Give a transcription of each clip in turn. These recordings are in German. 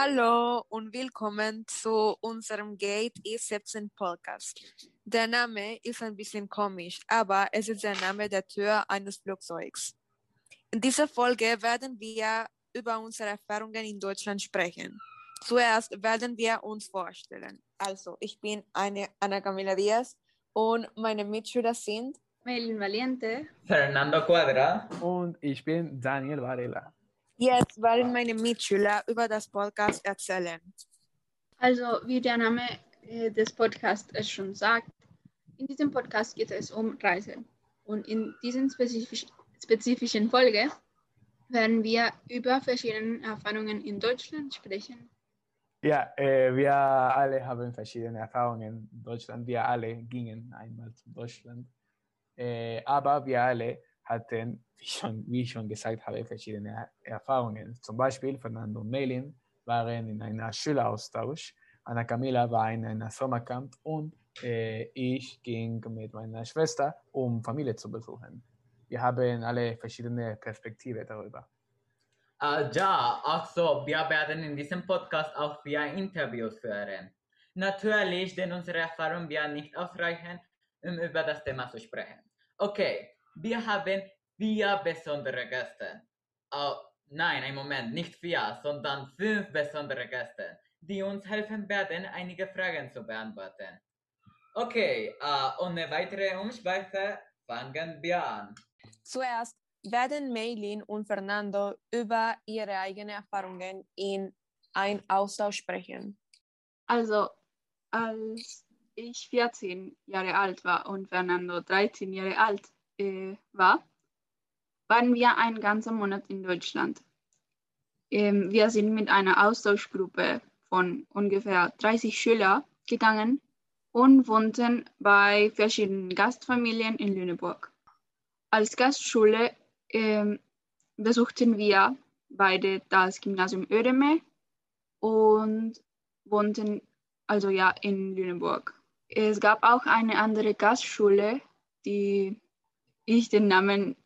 Hallo und willkommen zu unserem Gate E17 Podcast. Der Name ist ein bisschen komisch, aber es ist der Name der Tür eines Flugzeugs. In dieser Folge werden wir über unsere Erfahrungen in Deutschland sprechen. Zuerst werden wir uns vorstellen. Also, ich bin eine Ana Camila Diaz und meine Mitschüler sind Melin Valiente. Fernando Cuadra. Und ich bin Daniel Varela. Jetzt werden meine Mitschüler über das Podcast erzählen. Also, wie der Name äh, des Podcasts es schon sagt, in diesem Podcast geht es um Reisen. Und in dieser spezifisch, spezifischen Folge werden wir über verschiedene Erfahrungen in Deutschland sprechen. Ja, äh, wir alle haben verschiedene Erfahrungen in Deutschland. Wir alle gingen einmal zu Deutschland. Äh, aber wir alle hatten, wie, schon, wie ich schon gesagt habe, verschiedene Erfahrungen. Zum Beispiel Fernando und Melin waren in einer Schüleraustausch, Anna Camila war in einer Sommercamp und äh, ich ging mit meiner Schwester, um Familie zu besuchen. Wir haben alle verschiedene Perspektiven darüber. Uh, ja, also wir werden in diesem Podcast auch via Interviews führen. Natürlich, denn unsere Erfahrungen werden nicht ausreichen, um über das Thema zu sprechen. Okay, wir haben vier besondere Gäste. Oh, nein, ein Moment, nicht vier, sondern fünf besondere Gäste, die uns helfen werden, einige Fragen zu beantworten. Okay, uh, ohne weitere Umschweife fangen wir an. Zuerst werden Meilin und Fernando über ihre eigenen Erfahrungen in ein Austausch sprechen. Also, als ich 14 Jahre alt war und Fernando 13 Jahre alt äh, war, waren wir einen ganzen Monat in Deutschland. Ähm, wir sind mit einer Austauschgruppe von ungefähr 30 Schülern gegangen und wohnten bei verschiedenen Gastfamilien in Lüneburg. Als Gastschule ähm, besuchten wir beide das Gymnasium Ödeme und wohnten also ja in Lüneburg. Es gab auch eine andere Gastschule, die ich den Namen,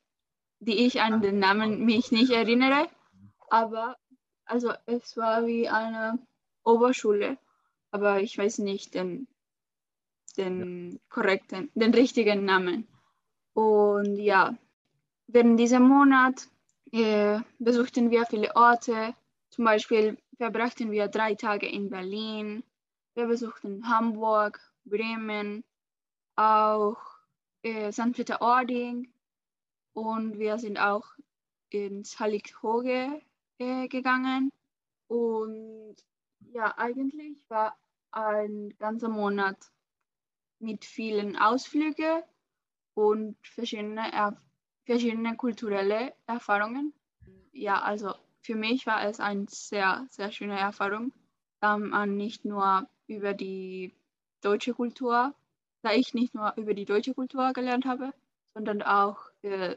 die ich an den Namen mich nicht erinnere, aber also es war wie eine Oberschule, aber ich weiß nicht den, den korrekten, den richtigen Namen. Und ja, während diesem Monat äh, besuchten wir viele Orte. Zum Beispiel verbrachten wir drei Tage in Berlin. Wir besuchten Hamburg, Bremen, auch äh, St. Peter-Ording und wir sind auch ins Hallighoge äh, gegangen. Und ja, eigentlich war ein ganzer Monat mit vielen Ausflügen und verschiedene, er verschiedene kulturelle Erfahrungen. Ja, also für mich war es eine sehr, sehr schöne Erfahrung, da man nicht nur über die deutsche Kultur, da ich nicht nur über die deutsche Kultur gelernt habe, sondern auch äh,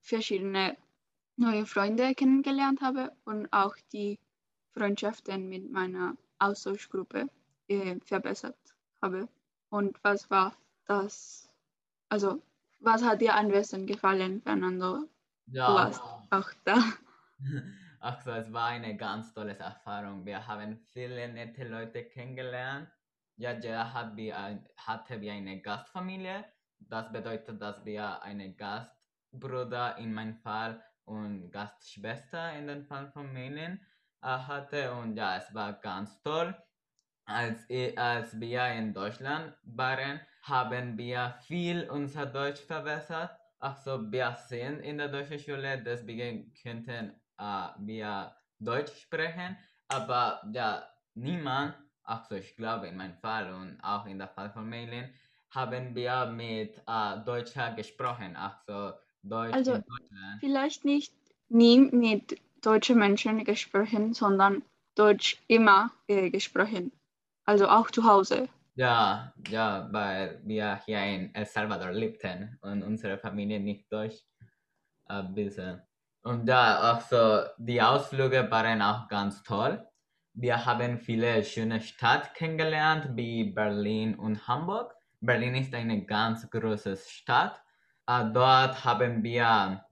verschiedene neue Freunde kennengelernt habe und auch die Freundschaften mit meiner Austauschgruppe äh, verbessert habe. Und was war das? Also, was hat dir am besten gefallen, Fernando? Ja. Du warst auch da. Ach so, es war eine ganz tolle Erfahrung. Wir haben viele nette Leute kennengelernt. Ja, jeder hat ein, hatte wie eine Gastfamilie. Das bedeutet, dass wir einen Gastbruder in meinem Fall und Gastschwester in dem Fall von Melin äh, hatte. Und ja, es war ganz toll. Als, als wir in Deutschland waren, haben wir viel unser Deutsch verbessert. Also wir sind in der deutschen Schule, deswegen könnten äh, wir Deutsch sprechen. Aber ja, niemand, also ich glaube in meinem Fall und auch in der Fall von Melin, haben wir mit äh, Deutscher gesprochen. Also Deutsch Also. Vielleicht nicht nie mit deutschen Menschen gesprochen, sondern Deutsch immer äh, gesprochen. Also auch zu Hause. Ja, ja, weil wir hier in El Salvador lebten und unsere Familie nicht Deutsch äh, wissen. Und da auch so, die Ausflüge waren auch ganz toll. Wir haben viele schöne Städte kennengelernt, wie Berlin und Hamburg. Berlin ist eine ganz große Stadt. Äh, dort haben wir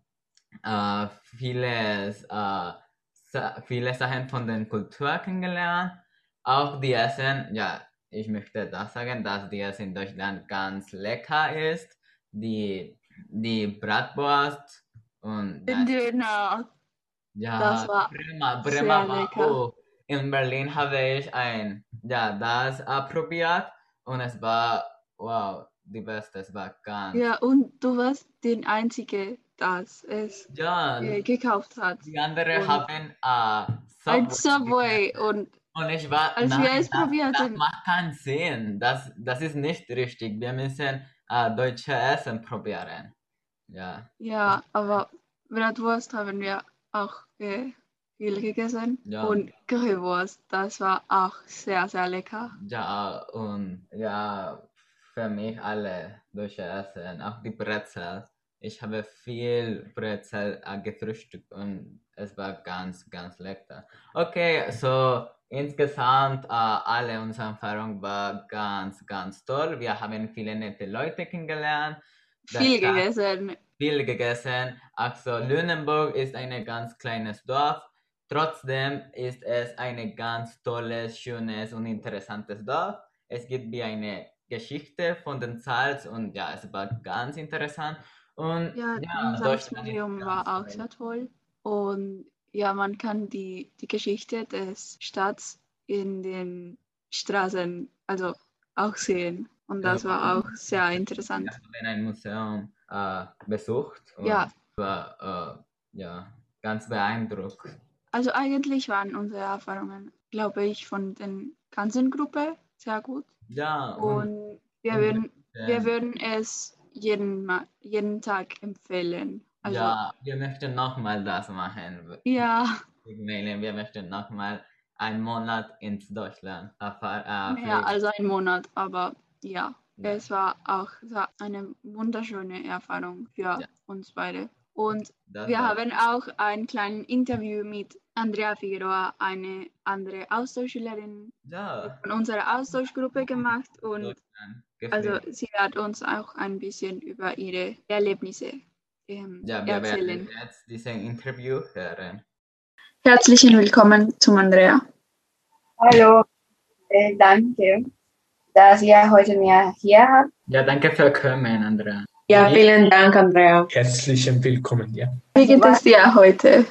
äh, vieles äh, viele Sachen von der Kultur kennengelernt. Auch die Essen, ja, ich möchte das sagen, dass die Essen in Deutschland ganz lecker ist. Die, die Bratwurst und das, Genau. ja, das war Bremer, sehr Bremer war lecker. In Berlin habe ich ein, ja, das probiert und es war, wow, die beste, es war ganz, Ja, und du warst den Einzige, das es ja, äh, gekauft hat. die anderen haben äh, Ein Subway Subway und Und ich war, als wir nein, es das, das probierten, macht keinen Sinn. Das, das ist nicht richtig. Wir müssen äh, deutsche Essen probieren. Ja, ja, aber Bratwurst haben wir auch äh, viel gegessen ja, und Currywurst, das war auch sehr, sehr lecker. ja, und ja, für mich alle deutsche Essen, auch die Brezel. Ich habe viel Brezel äh, gefrühstückt und es war ganz, ganz lecker. Okay, so insgesamt äh, alle unsere Erfahrung war ganz, ganz toll. Wir haben viele nette Leute kennengelernt. Viel gegessen. viel gegessen. Also Lüneburg ist ein ganz kleines Dorf. Trotzdem ist es ein ganz tolles, schönes und interessantes Dorf. Es gibt wie eine Geschichte von den Salz und ja, es war ganz interessant. Und Ja, ja, das ganz war auch sehr toll. Und ja, man kann die, die Geschichte des Stadts in den Straßen also auch sehen. Und das Ja, war auch sehr interessant. Wir haben ein Museum äh, besucht und Ja, war äh, ja, ganz beeindruckt. Also eigentlich waren unsere Erfahrungen, glaube ich, von der ganzen Gruppe sehr gut. Ja, und, Und wir würden, wir ähm, würden es jeden, jeden Tag empfehlen. Also ja, wir möchten nochmal das machen. ja, wir möchten nochmal einen Monat ins Deutschland erfahr- äh, mehr fliegen. als ein Monat, aber ja. Ja, Es war auch eine wunderschöne Erfahrung für ja, uns beide. Und das wir haben auch ein kleines Interview mit Andrea Figueroa, eine andere Austauschschülerin ja, von unserer Austauschgruppe gemacht. Und also sie wird uns auch ein bisschen über ihre Erlebnisse ähm, Ja, wir werden erzählen. jetzt dieses Interview hören. Herzlichen Willkommen zum Andrea. Hallo, äh, danke, dass ihr heute mir hier habt. Ja, danke für Kommen, Andrea. Ja, vielen Dank, Andrea. Herzlichen Willkommen, ja. Wie geht es dir heute?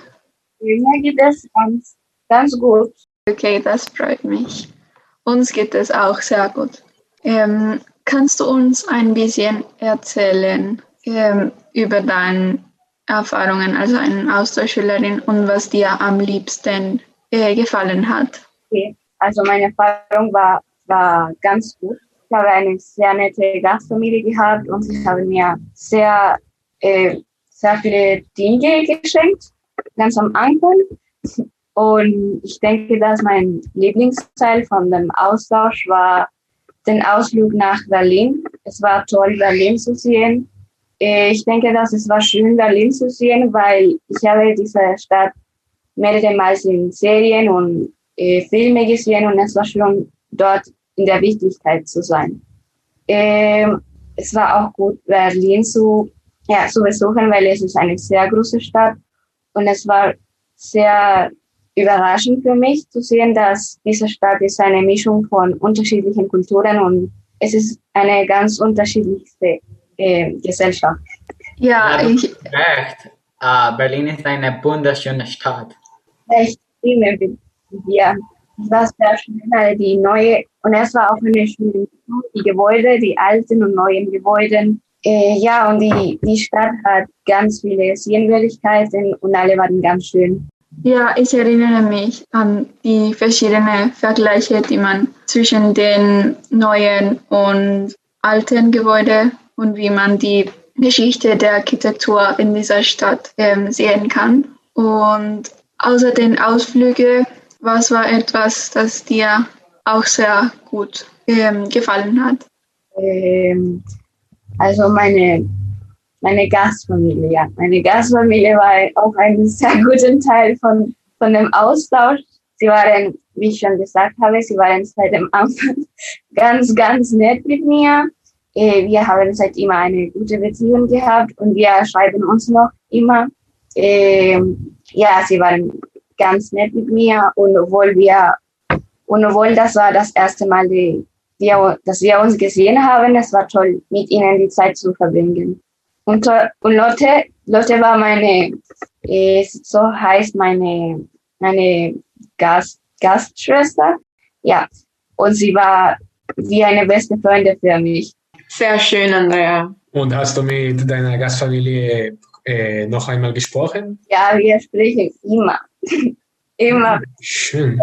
Mir geht es ganz, ganz gut. Okay, das freut mich. Uns geht es auch sehr gut. Ähm, kannst du uns ein bisschen erzählen ähm, über deine Erfahrungen als eine Austauschschülerin und was dir am liebsten äh, gefallen hat? Okay. Also meine Erfahrung war, war ganz gut. Ich habe eine sehr nette Gastfamilie gehabt und sie haben mir sehr, äh, sehr viele Dinge geschenkt, ganz am Anfang. Und ich denke, dass mein Lieblingsteil von dem Austausch war den Ausflug nach Berlin. Es war toll, Berlin zu sehen. Äh, Ich denke, dass es war schön, Berlin zu sehen, weil ich habe diese Stadt mehrere Mal in Serien und äh, Filme gesehen und es war schon dort in der Wichtigkeit zu sein. Ähm, es war auch gut, Berlin zu, ja, zu besuchen, weil es ist eine sehr große Stadt und es war sehr überraschend für mich zu sehen, dass diese Stadt ist eine Mischung von unterschiedlichen Kulturen und es ist eine ganz unterschiedliche äh, Gesellschaft. Ja, Ja, ich, recht. Äh, Berlin ist eine wunderschöne Stadt. Ich stimme mit dir. Es war schön, weil die neue, und es war auch eine schöne die Gebäude, die alten und neuen Gebäude. Äh, ja, und die, die Stadt hat ganz viele Sehenswürdigkeiten und alle waren ganz schön. ja, ich erinnere mich an die verschiedenen Vergleiche, die man zwischen den neuen und alten Gebäuden und wie man die Geschichte der Architektur in dieser Stadt ähm, sehen kann. Und außer den Ausflügen, was war etwas, das dir auch sehr gut ähm, gefallen hat? Ähm, also meine, meine Gastfamilie, ja. Meine Gastfamilie war auch ein sehr guter Teil von, von dem Austausch. Sie waren, wie ich schon gesagt habe, sie waren seit dem Anfang ganz, ganz nett mit mir. Äh, Wir haben seit immer eine gute Beziehung gehabt und wir schreiben uns noch immer. Ähm, Ja, sie waren ganz nett mit mir und obwohl wir, und obwohl das war das erste Mal, die, wir, dass wir uns gesehen haben, es war toll, mit ihnen die Zeit zu verbringen. Und, und Lotte, Lotte war meine, äh, so heißt meine, meine Gast, Gastschwester. Ja. Und sie war wie eine beste Freundin für mich. Sehr schön, Andrea. Und hast du mit deiner Gastfamilie äh, noch einmal gesprochen? Ja, wir sprechen immer. immer. Schön.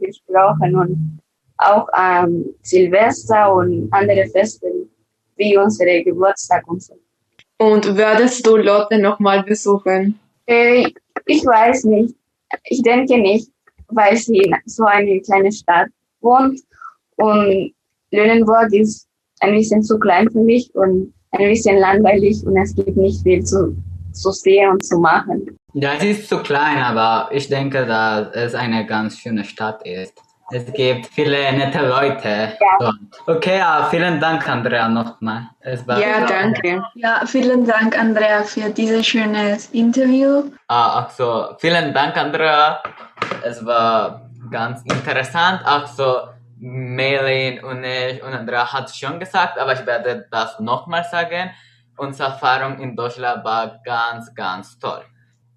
gesprochen und auch ähm, Silvester und andere Feste wie unsere Geburtstag und so. Und würdest du Lotte nochmal besuchen? Äh, ich weiß nicht. Ich denke nicht, weil sie in so eine kleine Stadt wohnt und Lönenburg ist ein bisschen zu klein für mich und ein bisschen langweilig und es gibt nicht viel zu, zu sehen und zu machen. Ja, es ist zu klein, aber ich denke, dass es eine ganz schöne Stadt ist. Es gibt viele nette Leute Ja. dort. Okay, ja, vielen Dank, Andrea, nochmal. Es war Ja, danke. Ja, vielen Dank, Andrea, für dieses schöne Interview. Ah, also, vielen Dank, Andrea. Es war ganz interessant. Also, Melin und ich und Andrea hat schon gesagt, aber ich werde das nochmal sagen. Unsere Erfahrung in Deutschland war ganz, ganz toll.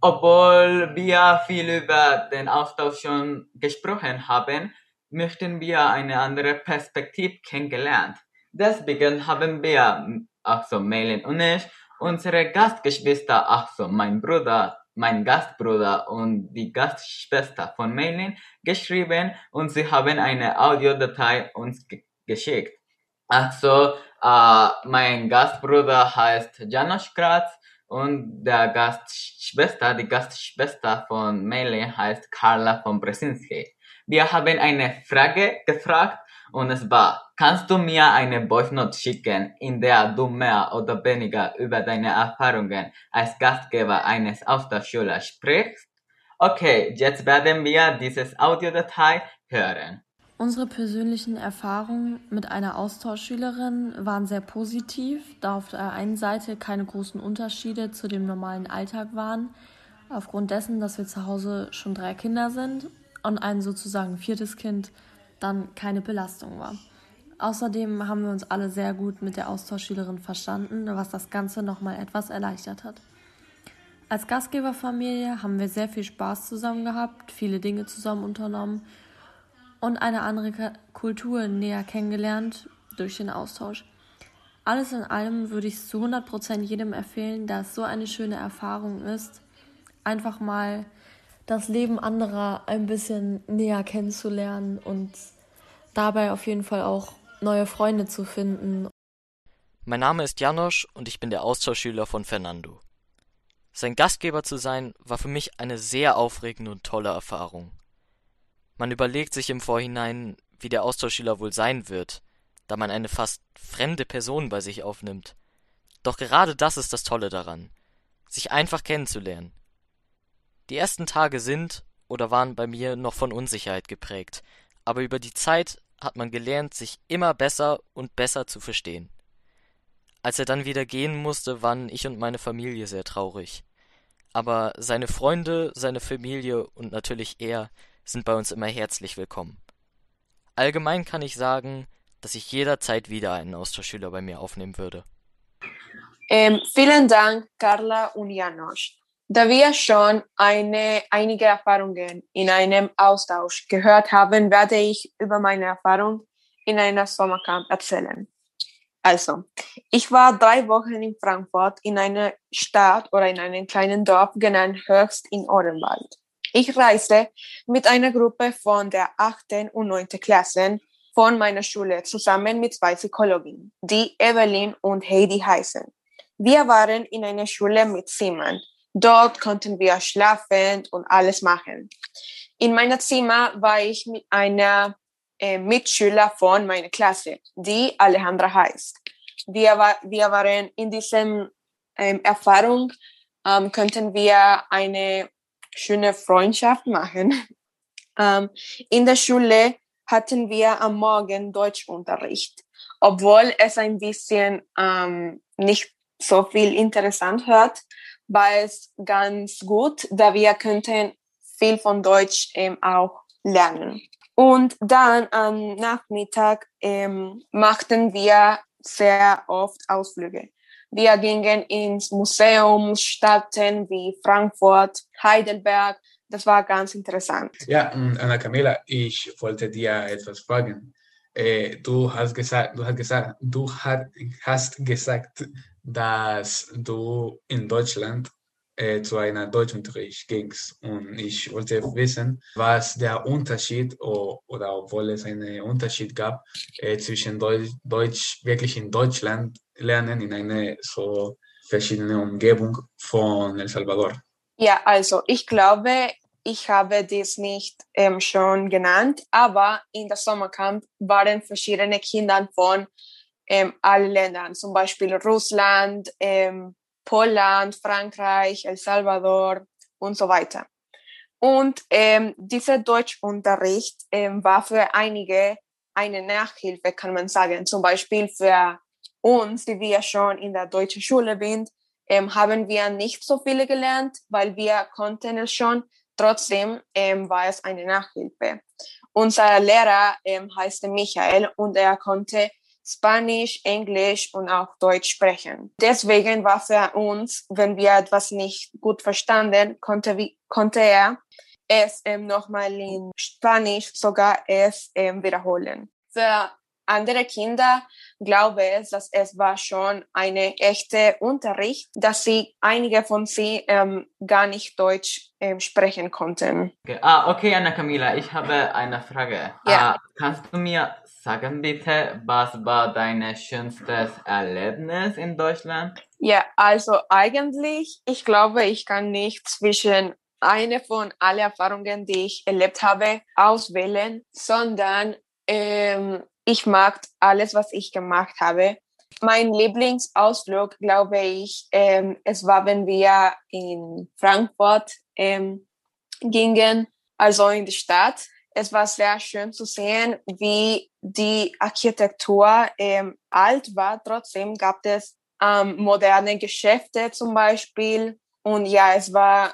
Obwohl wir viel über den Austausch schon gesprochen haben, möchten wir eine andere Perspektive kennengelernt. Deswegen haben wir, also Melin und ich, unsere Gastgeschwister, also mein Bruder, mein Gastbruder und die Gastschwester von Melin geschrieben und sie haben eine Audiodatei uns ge geschickt. Also, äh, mein Gastbruder heißt Janos Kratz und der Gastschwester, die Gastschwester von Melin heißt Carla von Bresinski. Wir haben eine Frage gefragt und es war, kannst du mir eine Voice Note schicken, in der du mehr oder weniger über deine Erfahrungen als Gastgeber eines Austauschschülers sprichst? Okay, jetzt werden wir dieses Audiodatei hören. Unsere persönlichen Erfahrungen mit einer Austauschschülerin waren sehr positiv, da auf der einen Seite keine großen Unterschiede zu dem normalen Alltag waren, aufgrund dessen, dass wir zu Hause schon drei Kinder sind und ein sozusagen viertes Kind dann keine Belastung war. Außerdem haben wir uns alle sehr gut mit der Austauschschülerin verstanden, was das Ganze nochmal etwas erleichtert hat. Als Gastgeberfamilie haben wir sehr viel Spaß zusammen gehabt, viele Dinge zusammen unternommen und eine andere Kultur näher kennengelernt durch den Austausch. Alles in allem würde ich zu 100% jedem empfehlen, da es so eine schöne Erfahrung ist, einfach mal das Leben anderer ein bisschen näher kennenzulernen und dabei auf jeden Fall auch neue Freunde zu finden. Mein Name ist Janosch und ich bin der Austauschschüler von Fernando. Sein Gastgeber zu sein, war für mich eine sehr aufregende und tolle Erfahrung. Man überlegt sich im Vorhinein, wie der Austauschschüler wohl sein wird, da man eine fast fremde Person bei sich aufnimmt. Doch gerade das ist das Tolle daran, sich einfach kennenzulernen. Die ersten Tage sind oder waren bei mir noch von Unsicherheit geprägt, aber über die Zeit hat man gelernt, sich immer besser und besser zu verstehen. Als er dann wieder gehen musste, waren ich und meine Familie sehr traurig. Aber seine Freunde, seine Familie und natürlich er sind bei uns immer herzlich willkommen. Allgemein kann ich sagen, dass ich jederzeit wieder einen Austauschschüler bei mir aufnehmen würde. Ähm, vielen Dank, Carla und Janosch. Da wir schon eine, einige Erfahrungen in einem Austausch gehört haben, werde ich über meine Erfahrung in einer Sommercamp erzählen. Also, ich war drei Wochen in Frankfurt in einer Stadt oder in einem kleinen Dorf genannt Höchst in Odenwald. Ich reiste mit einer Gruppe von der 8. und 9. Klasse von meiner Schule zusammen mit zwei Psychologinnen, die Evelyn und Heidi heißen. Wir waren in einer Schule mit Zimmern. Dort konnten wir schlafen und alles machen. In meinem Zimmer war ich mit einer äh, Mitschüler von meiner Klasse, die Alejandra heißt. Wir, war, wir waren in diesem ähm, Erfahrung, ähm, könnten wir eine schöne Freundschaft machen. Ähm, in der Schule hatten wir am Morgen Deutschunterricht, obwohl es ein bisschen ähm, nicht so viel interessant hört, war es ganz gut, da wir könnten viel von Deutsch ähm, auch lernen. Und dann am Nachmittag ähm, machten wir sehr oft Ausflüge. Wir gingen ins Museum, Städten wie Frankfurt, Heidelberg. Das war ganz interessant. Ja, Anna Camila, ich wollte dir etwas fragen. Äh, du hast gesagt, du hast gesagt, du hast gesagt, dass du in Deutschland äh, zu einer Deutschunterricht gingst. Und ich wollte wissen, was der Unterschied oder, obwohl es einen Unterschied gab äh, zwischen Deutsch, Deutsch wirklich in Deutschland lernen in einer so verschiedenen Umgebung von El Salvador. Ja, also ich glaube, ich habe dies nicht ähm, schon genannt, aber in der Sommercamp waren verschiedene Kinder von ähm, allen Ländern, zum Beispiel Russland, ähm, Polen, Frankreich, El Salvador und so weiter. Und ähm, dieser Deutschunterricht ähm, war für einige eine Nachhilfe, kann man sagen. Zum Beispiel für uns, die wir schon in der deutschen Schule sind, ähm, haben wir nicht so viele gelernt, weil wir konnten es schon. Trotzdem ähm, war es eine Nachhilfe. Unser Lehrer ähm, heißt Michael und er konnte Spanisch, Englisch und auch Deutsch sprechen. Deswegen war für uns, wenn wir etwas nicht gut verstanden, konnte, konnte er es ähm, nochmal in Spanisch sogar es ähm, wiederholen. Für andere Kinder glaube ich, dass es war schon eine echte Unterricht, dass sie einige von sie ähm, gar nicht Deutsch ähm, sprechen konnten. Okay. Ah, okay, Anna Camila, ich habe eine Frage. Ja. Ah, kannst du mir sagen bitte, was war dein schönstes Erlebnis in Deutschland? Ja, also eigentlich, ich glaube, ich kann nicht zwischen eine von allen Erfahrungen, die ich erlebt habe, auswählen, sondern ähm, ich mag alles, was ich gemacht habe. Mein Lieblingsausflug, glaube ich, ähm, es war, wenn wir in Frankfurt ähm, gingen, also in die Stadt. Es war sehr schön zu sehen, wie die Architektur ähm, alt war. Trotzdem gab es ähm, moderne Geschäfte zum Beispiel. Und ja, es war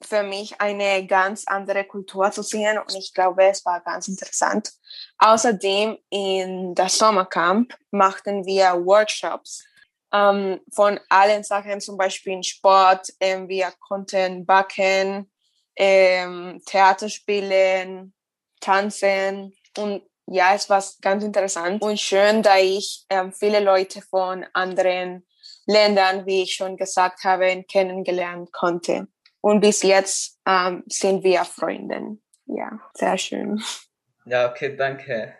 für mich eine ganz andere Kultur zu sehen und ich glaube, es war ganz interessant. Außerdem in der Sommercamp machten wir Workshops ähm, von allen Sachen, zum Beispiel in Sport. Ähm, wir konnten backen, ähm, Theater spielen, tanzen und ja, es war ganz interessant und schön, da ich ähm, viele Leute von anderen Ländern, wie ich schon gesagt habe, kennengelernt konnte. Und bis jetzt ähm, sind wir Freunde. Ja, sehr schön. Ja, okay, danke.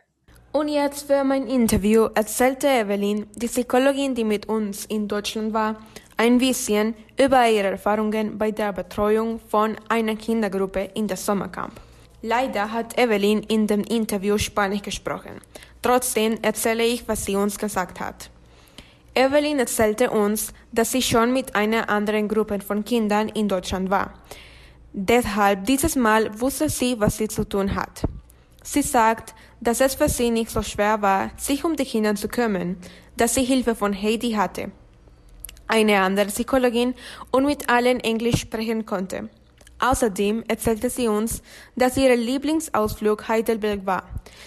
Und jetzt für mein Interview erzählte Evelyn, die Psychologin, die mit uns in Deutschland war, ein bisschen über ihre Erfahrungen bei der Betreuung von einer Kindergruppe in der Sommercamp. Leider hat Evelyn in dem Interview Spanisch gesprochen. Trotzdem erzähle ich, was sie uns gesagt hat. Evelyn erzählte uns, dass sie schon mit einer anderen Gruppe von Kindern in Deutschland war. Deshalb dieses Mal wusste sie, was sie zu tun hat. Sie sagt, dass es für sie nicht so schwer war, sich um die Kinder zu kümmern, dass sie Hilfe von Heidi hatte, eine andere Psychologin und mit allen Englisch sprechen konnte. Außerdem erzählte sie uns, dass ihr Lieblingsausflug Heidelberg war.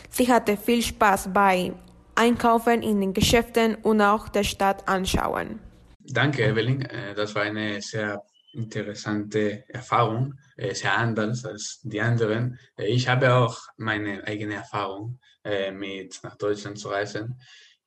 Sie hatte viel Spaß bei Einkaufen in den Geschäften und auch der Stadt anschauen. Danke, Evelyn. Äh, das war eine sehr interessante Erfahrung, äh, sehr anders als die anderen. Äh, ich habe auch meine eigene Erfahrung mit nach Deutschland zu reisen.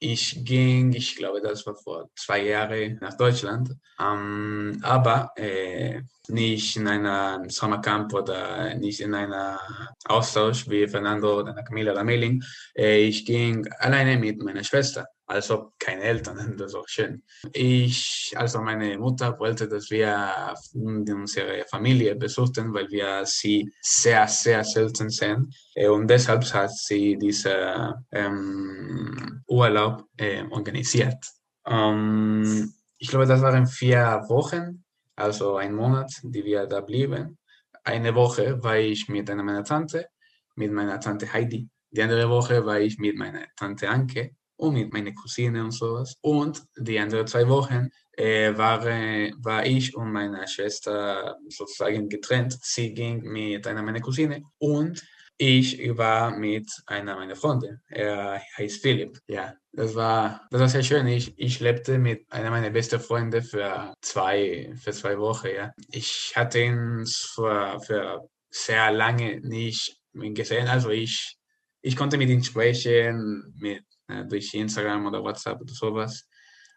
Ich ging, ich glaube, das war vor zwei Jahren nach Deutschland, ähm, aber äh, nicht in einer Sommercamp oder nicht in einer Austausch wie Fernando oder Camila oder Meling. Äh, ich ging alleine mit meiner Schwester also keine Eltern, das ist auch schön. Ich, also meine Mutter wollte, dass wir unsere Familie besuchten, weil wir sie sehr, sehr selten sehen. Äh, und deshalb hat sie diesen ähm, Urlaub äh, organisiert. Um, ich glaube, das waren vier Wochen, also ein Monat, die wir da blieben. Eine Woche war ich mit einer meiner Tante, mit meiner Tante Heidi. Die andere Woche war ich mit meiner Tante Anke und mit meiner Cousine und sowas. Und die anderen zwei Wochen äh, war, war ich und meine Schwester sozusagen getrennt. Sie ging mit einer meiner Cousine und ich war mit einer meiner Freunde. Er heißt Philipp. Ja, das war, das war sehr schön. Ich, ich lebte mit einer meiner besten Freunde für zwei, für zwei Wochen. Ja. Ich hatte ihn für, für sehr lange nicht gesehen. Also ich, ich konnte mit ihm sprechen, mit, äh, durch Instagram oder WhatsApp oder sowas.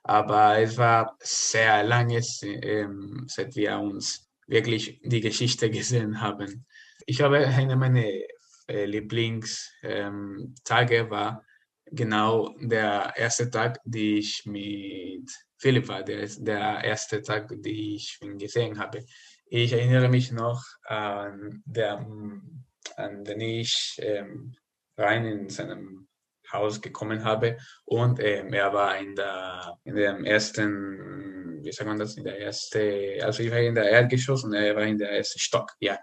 Aber es war sehr lange, ähm, seit wir uns wirklich die Geschichte gesehen haben. Ich habe eine meiner äh, Lieblingstage ähm, war genau der erste Tag, die ich mit Philipp war, der, der erste Tag, den ich ihn gesehen habe. Ich erinnere mich noch an, der, an den ich ähm, rein in seinem Haus gekommen habe und ähm, er war in der in dem ersten wie sagt man das in der erste also ich war in der Erdgeschoss und er war in der ersten Stock ja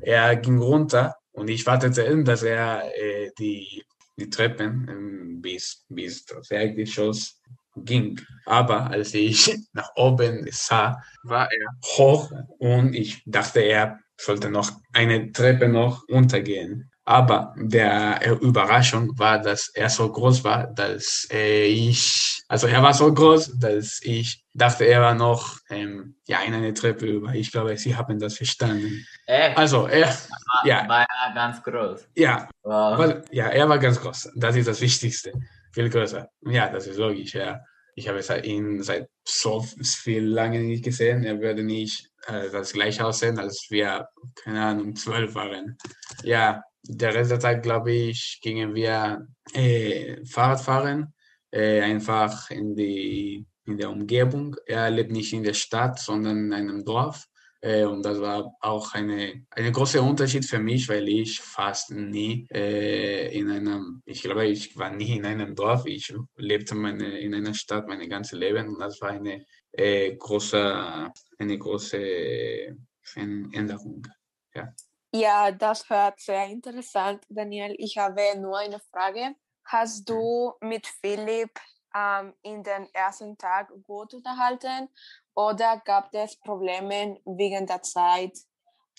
er ging runter und ich wartete in, dass er äh, die, die Treppen ähm, bis, bis das Erdgeschoss ging. Aber als ich nach oben sah, war er hoch und ich dachte, er sollte noch eine Treppe noch runtergehen. Aber der Überraschung war, dass er so groß war, dass äh, ich, also er war so groß, dass ich dachte, er war noch ähm, ja, in eine Treppe über. Ich glaube, Sie haben das verstanden. Echt? Also er war, ja. war er ganz groß. Ja, Wow. weil, ja, er war ganz groß. Das ist das Wichtigste. Viel größer. Ja, das ist logisch, ja. Ich habe seit- ihn seit so viel lange nicht gesehen. Er würde nicht äh, das gleiche aussehen, als wir, keine Ahnung, zwölf waren. Ja, der Rest der Zeit, glaube ich, gingen wir äh, Fahrrad fahren, äh, einfach in, die, in der Umgebung. Er lebt nicht in der Stadt, sondern in einem Dorf. Äh, und das war auch eine, eine große Unterschied für mich, weil ich fast nie äh, in einem, ich glaube, ich war nie in einem Dorf. Ich lebte meine, in einer Stadt mein ganzes Leben und das war eine äh, große, eine große Änderung. Ja. Ja, das hört sehr interessant, Daniel. Ich habe nur eine Frage. Hast du mit Philipp ähm, in den ersten Tag gut unterhalten oder gab es Probleme wegen der Zeit,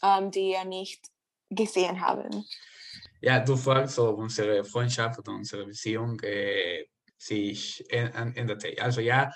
ähm, die ihr nicht gesehen haben? Ja, du fragst, ob unsere Freundschaft oder unsere Beziehung äh, sich änderte. Also ja,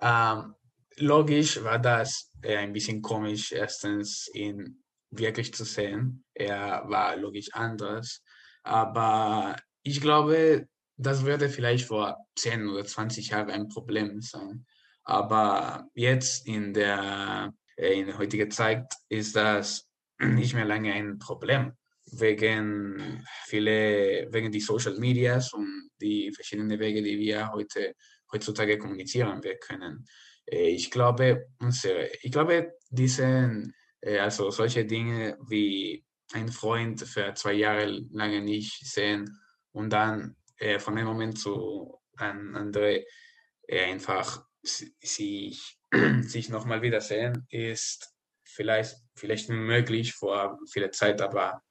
ähm, logisch war das äh, ein bisschen komisch, erstens ihn wirklich zu sehen. Er war logisch anders, aber ich glaube, das würde vielleicht vor 10 oder 20 Jahren ein Problem sein. Aber jetzt in der, äh, in der heutigen Zeit ist das nicht mehr lange ein Problem wegen viele, wegen die Social Medias und die verschiedenen Wege, die wir heute, heutzutage kommunizieren wir können. Äh, Ich glaube, unsere, ich glaube, diese, äh, also solche Dinge wie ein Freund für zwei Jahre lange nicht sehen und dann äh, von einem Moment zu einem anderen äh, einfach si- sich, sich nochmal wiedersehen, ist vielleicht, vielleicht möglich vor vieler Zeit, aber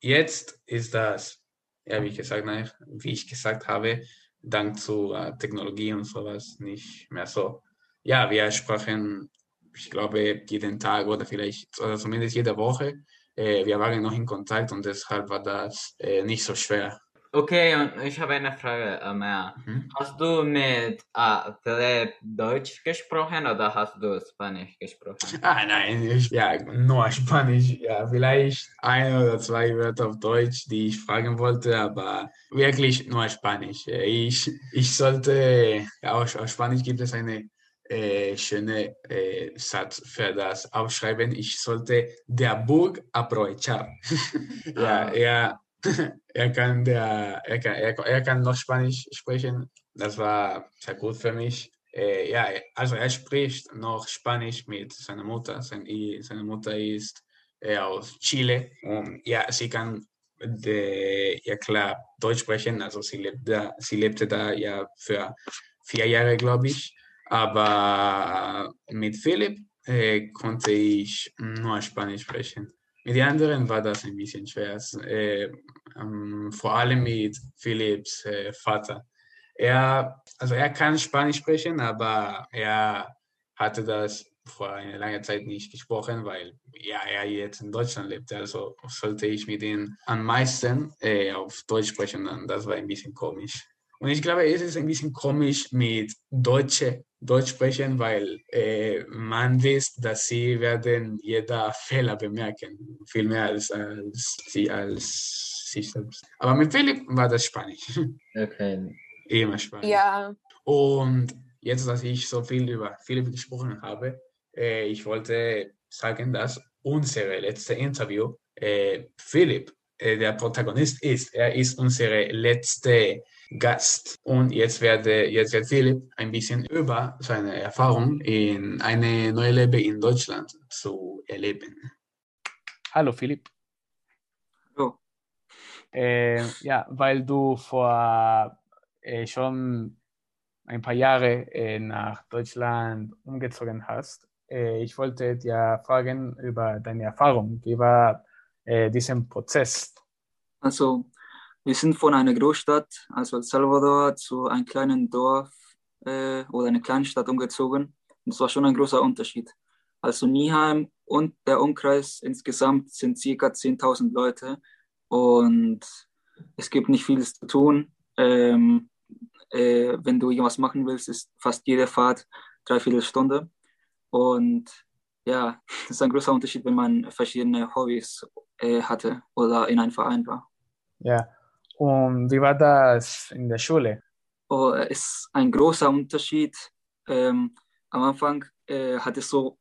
jetzt ist das, ja, wie ich gesagt, nein, wie ich gesagt habe, dank zu äh, Technologie und sowas nicht mehr so. Ja, wir sprachen, ich glaube, jeden Tag oder vielleicht, oder zumindest jede Woche. Äh, wir waren noch in Kontakt und deshalb war das äh, nicht so schwer. Okay, und ich habe eine Frage äh, mehr. Mhm. Hast du mit äh, Philipp Deutsch gesprochen oder hast du Spanisch gesprochen? Ah, nein, ich, ja, nur Spanisch. Ja, vielleicht ein oder zwei Wörter auf Deutsch, die ich fragen wollte, aber wirklich nur Spanisch. Ich, ich sollte, ja, auf Spanisch gibt es eine äh, schöne äh, Satz für das Aufschreiben. Ich sollte der Bug aprovechar. ja, Ah. er, er kann der, er kann, er, er kann noch Spanisch sprechen. Das war sehr gut für mich. Äh, ja, also er spricht noch Spanisch mit seiner Mutter. Sein, seine Mutter ist äh, aus Chile und ja, sie kann de, ja klar Deutsch sprechen. Also sie, lebt da, sie lebte da ja für vier Jahre, glaube ich. Aber mit Philipp äh, konnte ich nur Spanisch sprechen. Mit den anderen war das ein bisschen schwer. Äh, ähm, vor allem mit Philipps äh, Vater. Er, also er kann Spanisch sprechen, aber er, hatte das vor einer langen Zeit nicht gesprochen, weil ja, er jetzt in Deutschland lebt. Also sollte ich mit ihm am meisten äh, auf Deutsch sprechen und das war ein bisschen komisch. Und ich glaube, es ist ein bisschen komisch mit Deutsche Deutsch sprechen, weil äh, man weiß, dass sie werden jeder Fehler bemerken, viel mehr als, als sie als sich selbst. Aber mit Philipp war das Spanisch. Okay. Immer Spanisch. Ja, Und jetzt, dass ich so viel über Philipp gesprochen habe, äh, ich wollte sagen, dass unser letztes Interview äh, Philipp äh, der Protagonist ist. Er ist unser letzter Gast. Und jetzt, werde, jetzt wird Philipp ein bisschen über seine Erfahrung in eine neue Leben in Deutschland zu erleben. Hallo Philipp. Hallo. Äh, ja, weil du vor äh, schon ein paar Jahre äh, nach Deutschland umgezogen hast, äh, ich wollte dir fragen über deine Erfahrung. Wie war äh, dieser Prozess? Also, wir sind von einer Großstadt, also El Salvador, zu einem kleinen Dorf äh, oder einer kleinen Stadt umgezogen. Und das war schon ein großer Unterschied. Also Nieheim und der Umkreis insgesamt sind circa 10.000 Leute und es gibt nicht viel zu tun. Ähm, äh, wenn du irgendwas machen willst, ist fast jede Fahrt dreiviertel Stunde. Und ja, das ist ein großer Unterschied, wenn man verschiedene Hobbys äh, hatte oder in einem Verein war. Ja, und wie war das in der Schule? Oh, es ist ein großer Unterschied. Ähm, am Anfang äh, hat es so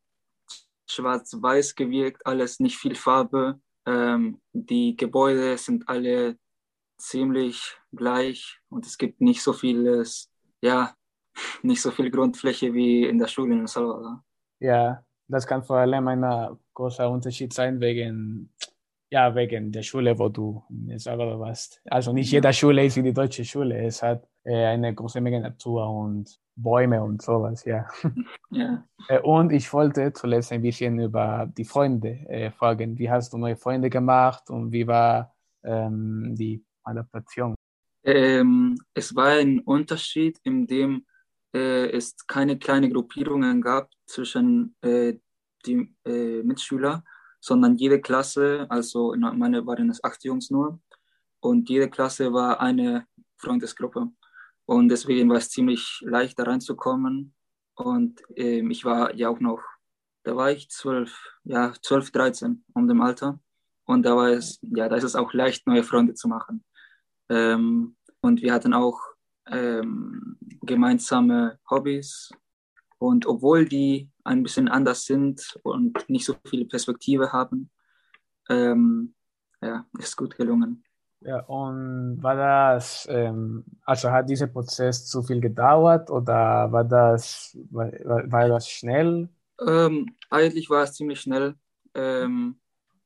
schwarz-weiß gewirkt, alles nicht viel Farbe. Ähm, die Gebäude sind alle ziemlich gleich und es gibt nicht so vieles, ja, nicht so viel Grundfläche wie in der Schule in El Salvador. Ja, das kann vor allem ein großer Unterschied sein wegen, ja, wegen der Schule, wo du in Salvador warst. Also nicht jede Schule ist wie die deutsche Schule. Es hat äh, eine große Menge Natur und Bäume und sowas, ja. Ja. Äh, Und ich wollte zuletzt ein bisschen über die Freunde äh, fragen. Wie hast du neue Freunde gemacht und wie war ähm, die Adaptation? Ähm, es war ein Unterschied, in dem äh, es keine kleine Gruppierungen gab zwischen äh, die äh, Mitschüler, sondern jede Klasse, also in meine waren es acht Jungs nur, und jede Klasse war eine Freundesgruppe. Und deswegen war es ziemlich leicht, da reinzukommen. Und ähm, ich war ja auch noch, da war ich zwölf, ja, zwölf, dreizehn um dem Alter. Und da war es, ja, da ist es auch leicht, neue Freunde zu machen. Ähm, und wir hatten auch ähm, gemeinsame Hobbys. Und obwohl die ein bisschen anders sind und nicht so viele Perspektive haben, ähm, ja, ist gut gelungen. Ja, und war das, ähm, also hat dieser Prozess zu viel gedauert oder war das, war, war das schnell? Ähm, eigentlich war es ziemlich schnell. Ähm,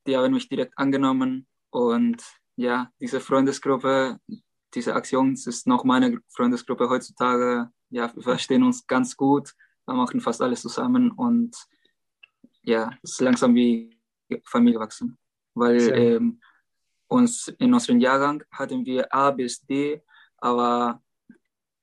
die haben mich direkt angenommen und ja, diese Freundesgruppe, diese Aktion ist noch meine Freundesgruppe heutzutage. Ja, wir verstehen uns ganz gut, wir machen fast alles zusammen und ja, es ist langsam wie Familie wachsen, weil ähm, uns in unserem Jahrgang hatten wir A bis D, aber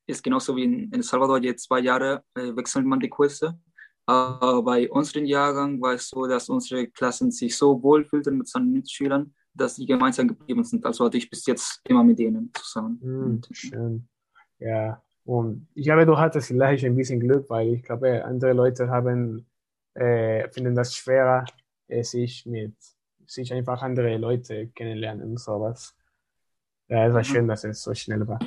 ist genauso wie in, El Salvador, jetzt zwei Jahre äh, wechselt man die Kurse. Aber bei unserem Jahrgang war es so, dass unsere Klassen sich so wohlfühlten mit seinen Mitschülern, dass sie gemeinsam geblieben sind. Also hatte ich bis jetzt immer mit denen zusammen. Hm, schön. Ja, und ich glaube, du hattest vielleicht ein bisschen Glück, weil ich glaube, andere Leute haben, äh, finden das schwerer, äh, sich mit, sich einfach andere Leute kennenlernen und sowas. Ja, es war Mhm. schön, dass es so schnell war.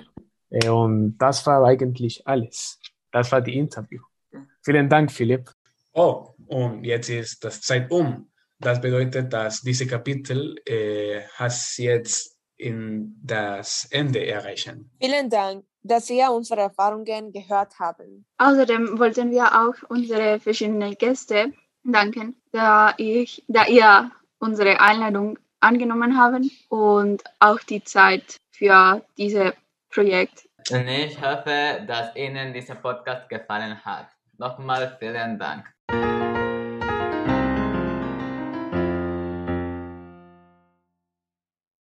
Äh, und das war eigentlich alles. Das war die Interview. Vielen Dank, Philipp. Oh, und jetzt ist das Zeit um. Das bedeutet, dass diese Kapitel äh, has jetzt in das Ende erreichen. vielen Dank, dass ihr unsere Erfahrungen gehört haben. Außerdem wollten wir auch unsere verschiedenen Gäste danken, da, ich, da ihr unsere Einladung angenommen haben und auch die Zeit für dieses Projekt. Und ich hoffe, dass Ihnen dieser Podcast gefallen hat. Nochmal vielen Dank.